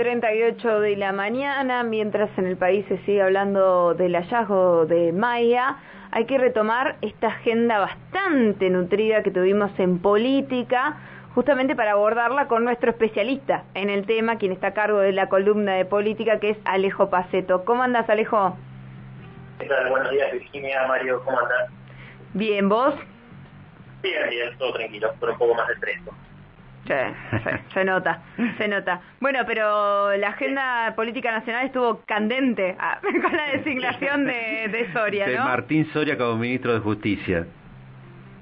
38 de la mañana, mientras en el país se sigue hablando del hallazgo de Maya, hay que retomar esta agenda bastante nutrida que tuvimos en política, justamente para abordarla con nuestro especialista en el tema, quien está a cargo de la columna de política, que es Alejo Paceto. ¿Cómo andas, Alejo? ¿Qué tal? Buenos días, Virginia, Mario, ¿cómo andas? Bien, ¿vos? Bien, bien, todo tranquilo, por un poco más de fresco. Sí, se nota, se nota. Bueno, pero la agenda política nacional estuvo candente ah, con la designación de, de Soria, ¿no? De Martín Soria como ministro de Justicia.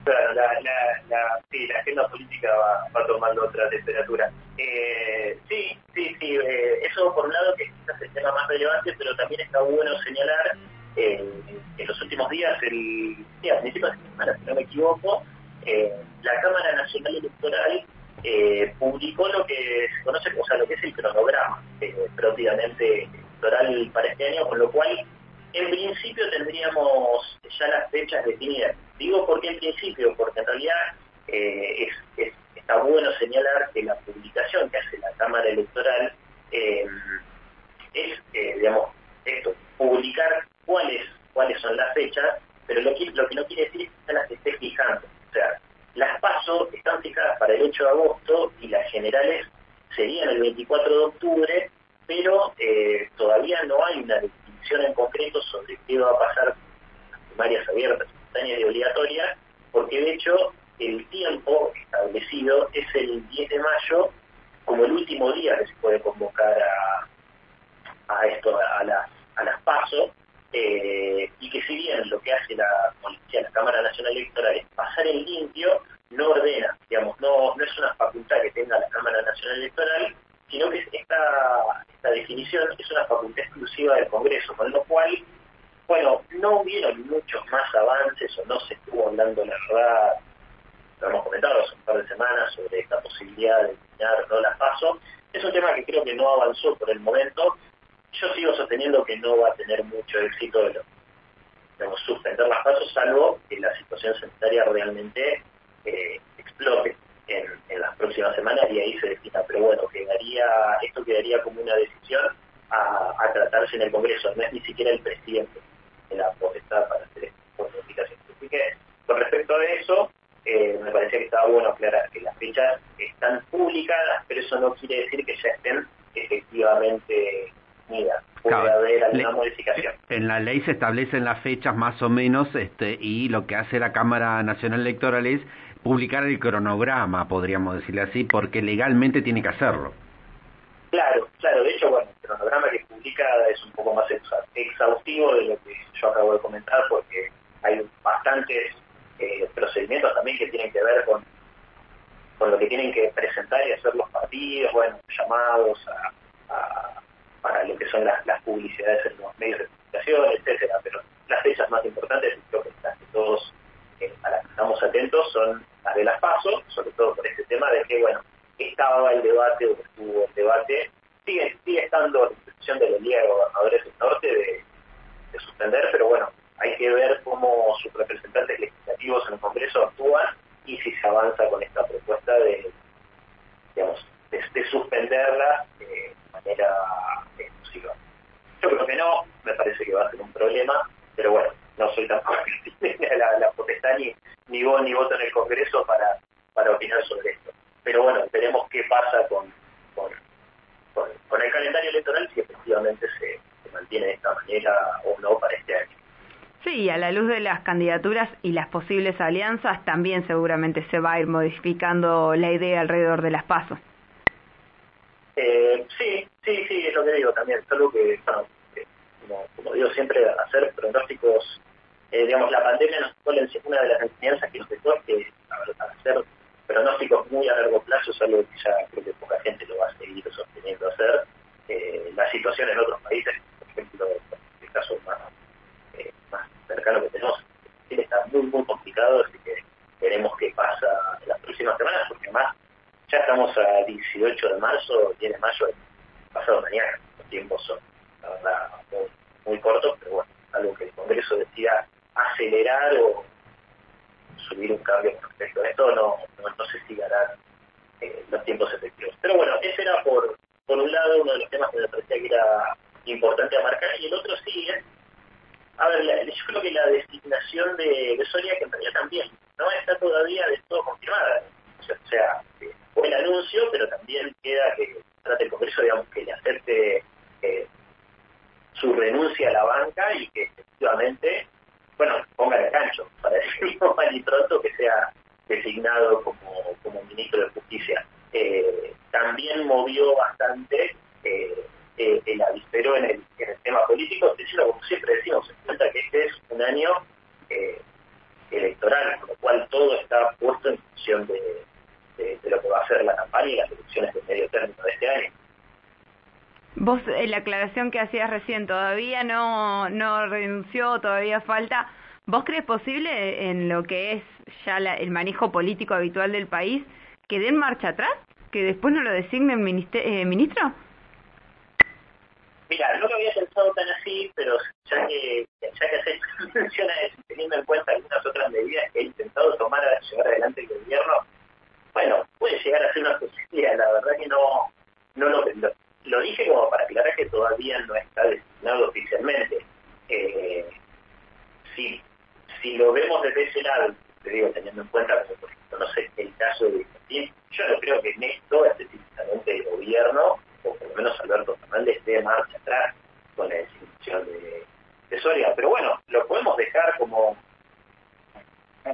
Claro, la, la, la, sí, la agenda política va, va tomando otra temperatura. Eh, sí, sí, sí, eh, eso por un lado que es el tema más relevante, pero también está bueno señalar eh, en los últimos días, el, sí, a principios de semana, si no me equivoco, eh, la Cámara Nacional Electoral eh, publicó lo que se conoce, o sea, lo que es el cronograma eh, electoral para este año, con lo cual en principio tendríamos ya las fechas definidas. Digo por qué en principio, porque en realidad eh, es, es, está bueno señalar que la publicación que hace la Cámara Electoral eh, es, eh, digamos, esto, publicar cuáles cuáles son las fechas, pero lo que, lo que no quiere decir es que las esté 28 de agosto y las generales serían el 24 de octubre, pero eh, todavía no hay una definición en concreto sobre qué va a pasar las primarias abiertas, simultáneas y obligatorias, porque de hecho el tiempo establecido es el 10 de mayo como el último día que se puede convocar a, a esto, a las, a las PASO, eh, y que si bien lo que hace la policía, la Cámara Nacional Electoral es pasar el limpio, éxito de lo, digamos, suspender las pasos, salvo que la situación sanitaria realmente eh, explote en, las próximas semanas y ahí se defina. Pero bueno, quedaría esto quedaría como una decisión a, tratarse en el Congreso, no es ni siquiera el presidente de la potestad para hacer esta modificación. Así que con respecto a eso, eh, me parecía que estaba bueno aclarar que las fechas están publicadas, pero eso no quiere decir que ya estén efectivamente mira, puede claro, haber alguna le, modificación. En la ley se establecen las fechas más o menos este, y lo que hace la Cámara Nacional Electoral es publicar el cronograma, podríamos decirle así, porque legalmente tiene que hacerlo. Claro, claro, de hecho, bueno, el cronograma que publica es un poco más exhaustivo de lo que yo acabo de comentar, porque hay bastantes eh, procedimientos también que tienen que ver con, con lo que tienen que presentar y hacer los partidos, bueno, llamados a, a lo que son las, publicidades en los medios de comunicación, etcétera. Pero las fechas más importantes, creo que las que todos eh, a las que estamos atentos, son las de las pasos, sobre todo por este tema de que, bueno, estaba el debate o estuvo el debate, sigue, sigue estando la institución de la Liga de Gobernadores del Norte de, de suspender, pero bueno, hay que ver cómo sus representantes legislativos en el Congreso actúan y si se avanza con esta propuesta de, digamos, de, de suspenderla eh, de manera. Yo creo que no, me parece que va a ser un problema, pero bueno, no soy tampoco la, la potestad ni, ni vos ni voto en el Congreso para, para opinar sobre esto. Pero bueno, veremos qué pasa con, con, con, con el calendario electoral, si efectivamente se, se mantiene de esta manera o no para este año. Sí, a la luz de las candidaturas y las posibles alianzas, también seguramente se va a ir modificando la idea alrededor de las pasos. Eh, sí, sí, sí, es lo que digo también. Es algo que, bueno, como, como, digo siempre, hacer pronósticos, eh, digamos, la pandemia nos dejó una de las enseñanzas que nos dejó que hacer pronósticos muy a largo plazo es algo que ya creo que poca gente lo va a seguir sosteniendo hacer. Eh, la situación en otros países, por ejemplo, el caso más, eh, más cercano que tenemos, está muy, muy complicado, así que veremos qué pasa en las próximas semanas, porque más ya estamos a 18 de marzo, 10 de mayo, pasado mañana. Los tiempos son, la verdad, muy, muy cortos, pero bueno, algo que el Congreso decida acelerar o subir un cambio no, no, no sé si darán eh, los tiempos efectivos. Pero bueno, ese era por, por un lado, uno de los temas que me parecía que era importante a marcar, y el otro sí es, a ver, yo creo que la designación de, Soria, que en realidad también no está todavía del todo confirmada. O sea, fue el anuncio, pero también queda que trate el Congreso, digamos, que le acepte eh, su renuncia a la banca y que efectivamente, bueno, ponga el gancho, para decirlo mal y pronto, que sea designado como, como ministro de Justicia. Eh, también movió bastante eh, eh, el avispero en el, en el tema político, diciendo, como siempre decimos, en cuenta que este es un año electoral, con lo cual todo está puesto en función de, de, lo que va a ser la campaña y las elecciones de medio término de este año. Vos, la aclaración que hacías recién, todavía no, no renunció, todavía falta. ¿Vos crees posible en lo que es ya el manejo político habitual del país que den marcha atrás? ¿Que después no lo designen eh, ministro? Mira, no lo había pensado tan así, pero ya que, ya que se menciona eso, teniendo en cuenta algunas otras medidas que ha intentado tomar a llevar adelante el gobierno, bueno, puede llegar a ser una posibilidad. La verdad que no, no lo, lo, dije como para aclarar que todavía no está designado oficialmente. Eh, si, lo vemos desde ese lado, te digo, teniendo en cuenta, por ejemplo, no sé, el caso de yo no creo que en esto, específicamente el gobierno, o por lo menos Alberto Fernández, dé marcha atrás con la designación de, de Soria. Pero bueno, lo podemos dejar como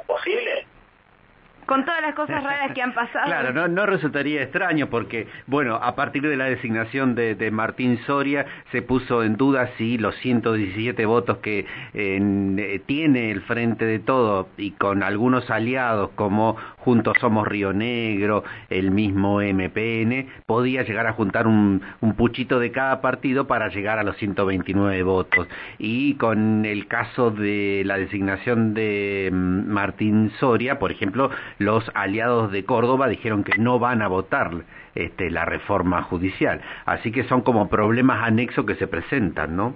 posible con todas las cosas raras que han pasado. Claro, no, resultaría extraño porque, bueno, a partir de la designación de, de Martín Soria se puso en duda si los 117 votos que eh, tiene el Frente de Todo y con algunos aliados como Juntos Somos Río Negro, el mismo MPN, podía llegar a juntar un, un puchito de cada partido para llegar a los 129 votos. Y con el caso de la designación de mm, Martín Soria, por ejemplo, los aliados de Córdoba dijeron que no van a votar este, la reforma judicial. Así que son como problemas anexos que se presentan, ¿no?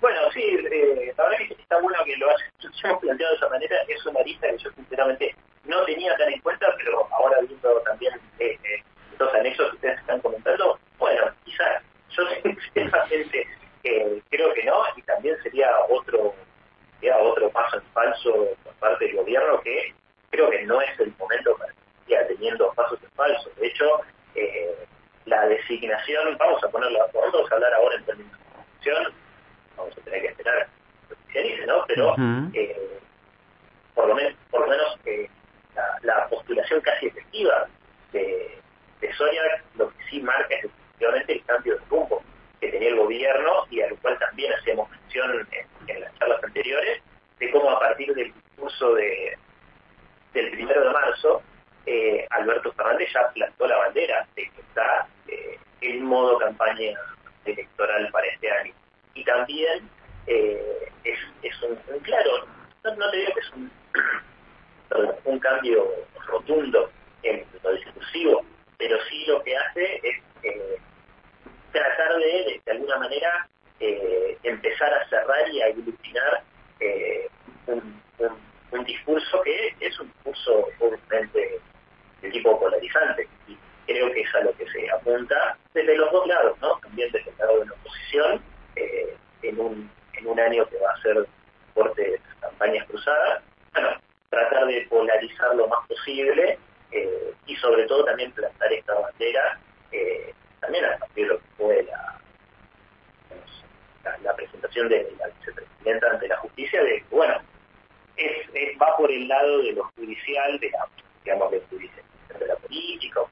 Bueno, sí, eh, que está bueno que lo hayamos planteado de esa manera. Es una lista que yo sinceramente no tenía tan en cuenta, pero ahora viendo también eh, eh los anexos que ustedes están comentando, bueno, quizás yo sinceramente eh, creo que no, y también sería otro, sería otro paso en falso por parte del gobierno que creo que no es el momento para que teniendo pasos en falso. De hecho, eh, la designación, vamos a ponerlo, vamos a hablar ahora en términos de designación, vamos a tener que esperar a que se ¿no? Pero eh, por lo menos, por lo menos eh, casi efectiva de, de lo que sí marca es efectivamente el cambio de rumbo que tenía el gobierno y al cual también hacíamos mención en las charlas anteriores, de cómo a partir del discurso de, del primero de marzo, eh, Alberto Fernández ya plantó la bandera de que está eh, en modo campaña electoral para este año. Y también eh, es, un, claro, no, te digo que es un cambio rotundo en lo discursivo, pero sí lo que hace es tratar de, de, alguna manera, empezar a cerrar y a aglutinar un un discurso que es un discurso obviamente de tipo polarizante y creo que es a lo que se apunta desde los dos lados, ¿no? También desde el lado de la oposición, eh, en, un, año que va a ser fuertes campañas cruzadas, bueno, tratar de polarizar lo más posible eh, y sobre todo también plantar esta bandera eh, también a partir de lo que fue la, presentación de la vicepresidenta ante la justicia de, bueno, es, va por el lado de lo judicial, de la, digamos, de, de la política o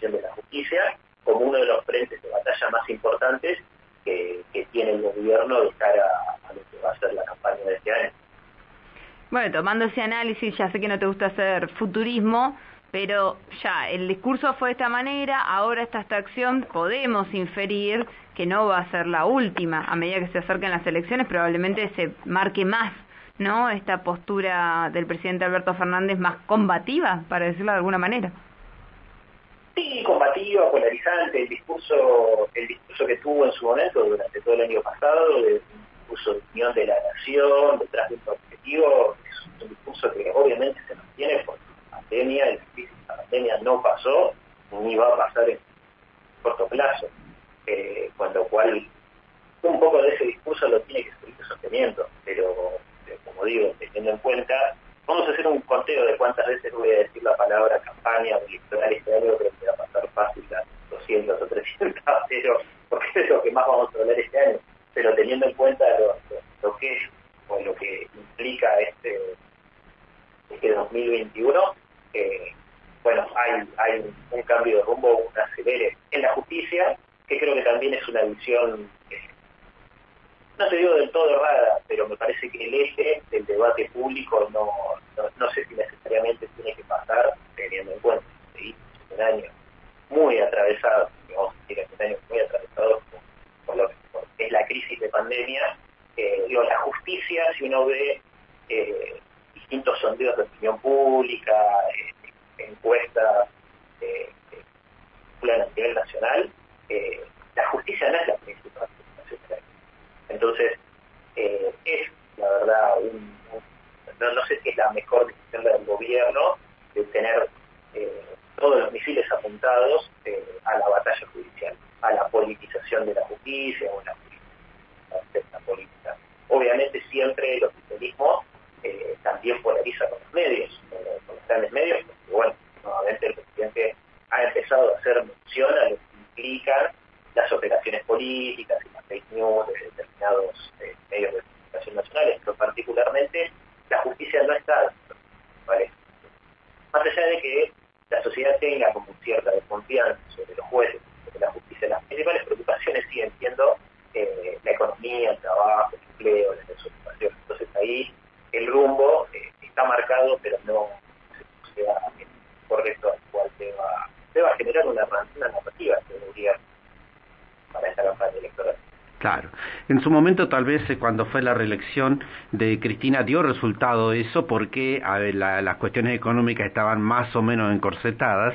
de la justicia, como uno de los frentes de batalla más importantes que, tiene el gobierno de cara a, lo que va a ser la campaña de este año. Bueno, tomando ese análisis, ya sé que no te gusta hacer futurismo, pero ya, el discurso fue de esta manera, ahora está esta acción, podemos inferir que no va a ser la última. A medida que se acerquen las elecciones, probablemente se marque más ¿no? Esta postura del presidente Alberto Fernández más combativa, para decirlo de alguna manera. Sí, combativa, polarizante, el discurso, el discurso que tuvo en su momento durante todo el año pasado, el discurso de unión de la nación, detrás de un objetivo, discurso que obviamente se mantiene por la pandemia, la crisis de la pandemia no pasó, ni va a pasar en corto plazo, eh, con lo cual un poco de ese discurso lo tiene que seguir sosteniendo, pero como digo, teniendo en cuenta, vamos a hacer un conteo de cuántas veces voy a decir la palabra campaña o electoral este año, creo que va a pasar fácil a 200 o 300, pero porque es lo que más vamos a hablar este año, pero teniendo en cuenta lo, que es o lo que implica este, este 2021, eh, bueno, hay, hay un, cambio de rumbo, un acelere en la justicia, que creo que también es una visión eh, no te digo del todo errada, pero me parece que el eje del debate público no, no, sé si necesariamente tiene que pasar teniendo en cuenta que un año muy atravesado, decir un año muy atravesado por, lo que es la crisis de pandemia, eh, digo, la justicia, si uno ve eh, distintos sondeos de opinión pública, eh, encuestas eh, a nivel nacional, la justicia no es la principal entonces, eh, es, la verdad, no, sé si es la mejor decisión del gobierno de tener eh, todos los misiles apuntados eh, a la batalla judicial, a la politización de la justicia o la, la política. Obviamente siempre el oficialismo también polariza con los medios, con los grandes medios, porque bueno, nuevamente el presidente ha empezado a hacer mención a lo que implican las operaciones políticas y las fake news de determinados eh, medios de comunicación nacionales, pero particularmente la justicia no está, ¿vale? Más allá de que la sociedad tenga como cierta desconfianza sobre los jueces, sobre la justicia, las principales preocupaciones siguen siendo eh, la economía, el trabajo, el empleo, la desocupación. Entonces ahí el rumbo eh, está marcado, pero no se sea correcto al cual te va, va a generar una, una narrativa que debería para esta campaña electoral. Claro. En su momento, tal vez eh, cuando fue la reelección de Cristina, dio resultado eso porque las cuestiones económicas estaban más o menos encorsetadas.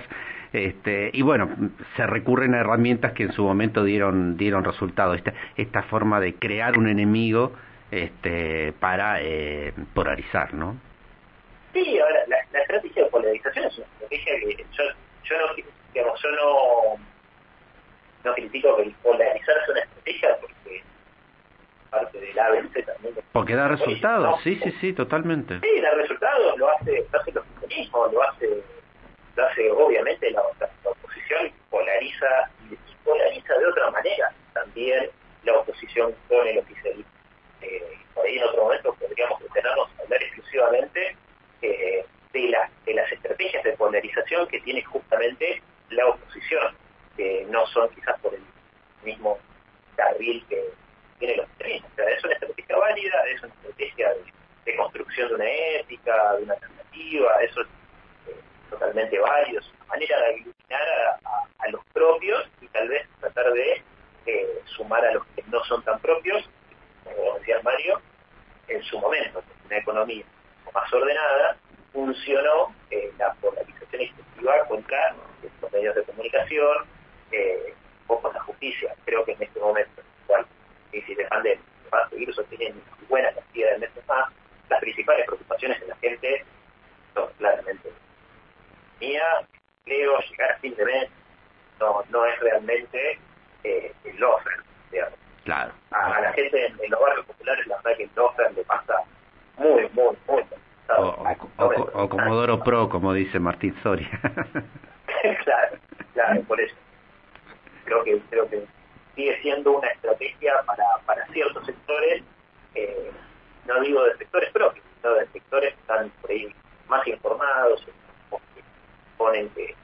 Este, y bueno, se recurren a herramientas que en su momento dieron, dieron resultado. Esta, esta forma de crear un enemigo este, para eh, polarizar, ¿no? Sí, ahora, la, la, estrategia de polarización es una estrategia que yo, yo no, digamos, yo no no critico que polarizar es una estrategia porque del ABC también. Porque da resultados, sí, sí, sí, totalmente. Sí, da resultados, lo hace, lo hace el oficialismo, lo hace, lo hace obviamente la, oposición, polariza y polariza de otra manera también la oposición con el oficialismo. Eh, por ahí en otro momento podríamos detenernos a hablar exclusivamente eh, de, de las estrategias de polarización que tiene justamente la oposición que no son quizás por el mismo carril que tiene los extremistas. O sea, es una estrategia válida, es una estrategia de, construcción de una ética, de una alternativa, eso es eh, totalmente válido, es una manera de aglutinar a, los propios y tal vez tratar de eh, sumar a los que no son tan propios, como decía Mario, en su momento, una economía más ordenada, funcionó eh, la polarización excesiva contra los medios de comunicación, eh, poco la justicia. Creo que en este momento, igual, crisis de pandemia, va a seguir sosteniendo buena cantidad de meses más, las principales preocupaciones de la gente son claramente mía, creo, llegar a fin de mes, no, no es realmente eh, el offer, digamos. Claro. A, la gente en, los barrios populares, la verdad que el offer le pasa muy, muy, muy o, o, o, Comodoro Pro, como dice Martín Soria. claro, claro, por eso creo que creo que sigue siendo una estrategia para, para ciertos sectores, eh, no digo de sectores propios, sino de sectores que están por ahí más informados, o que ponen que,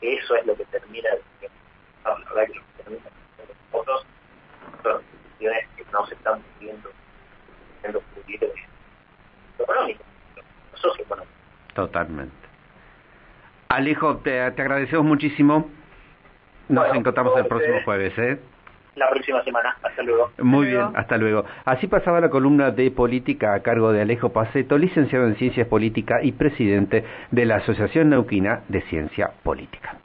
eso es lo que termina la verdad que lo que termina los votos son decisiones que no se están pudiendo siendo de lo económico, lo socioeconómico. Totalmente. Alejo, te, te agradecemos muchísimo nos encontramos el próximo jueves, ¿eh? La próxima semana. Hasta luego. Muy bien, hasta luego. Así pasaba la columna de política a cargo de Alejo Paceto, licenciado en Ciencias Políticas y presidente de la Asociación Neuquina de Ciencia Política.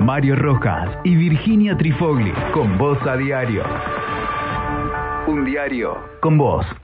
Mario Rojas y Virginia Trifogli, con voz a diario. Un diario con voz.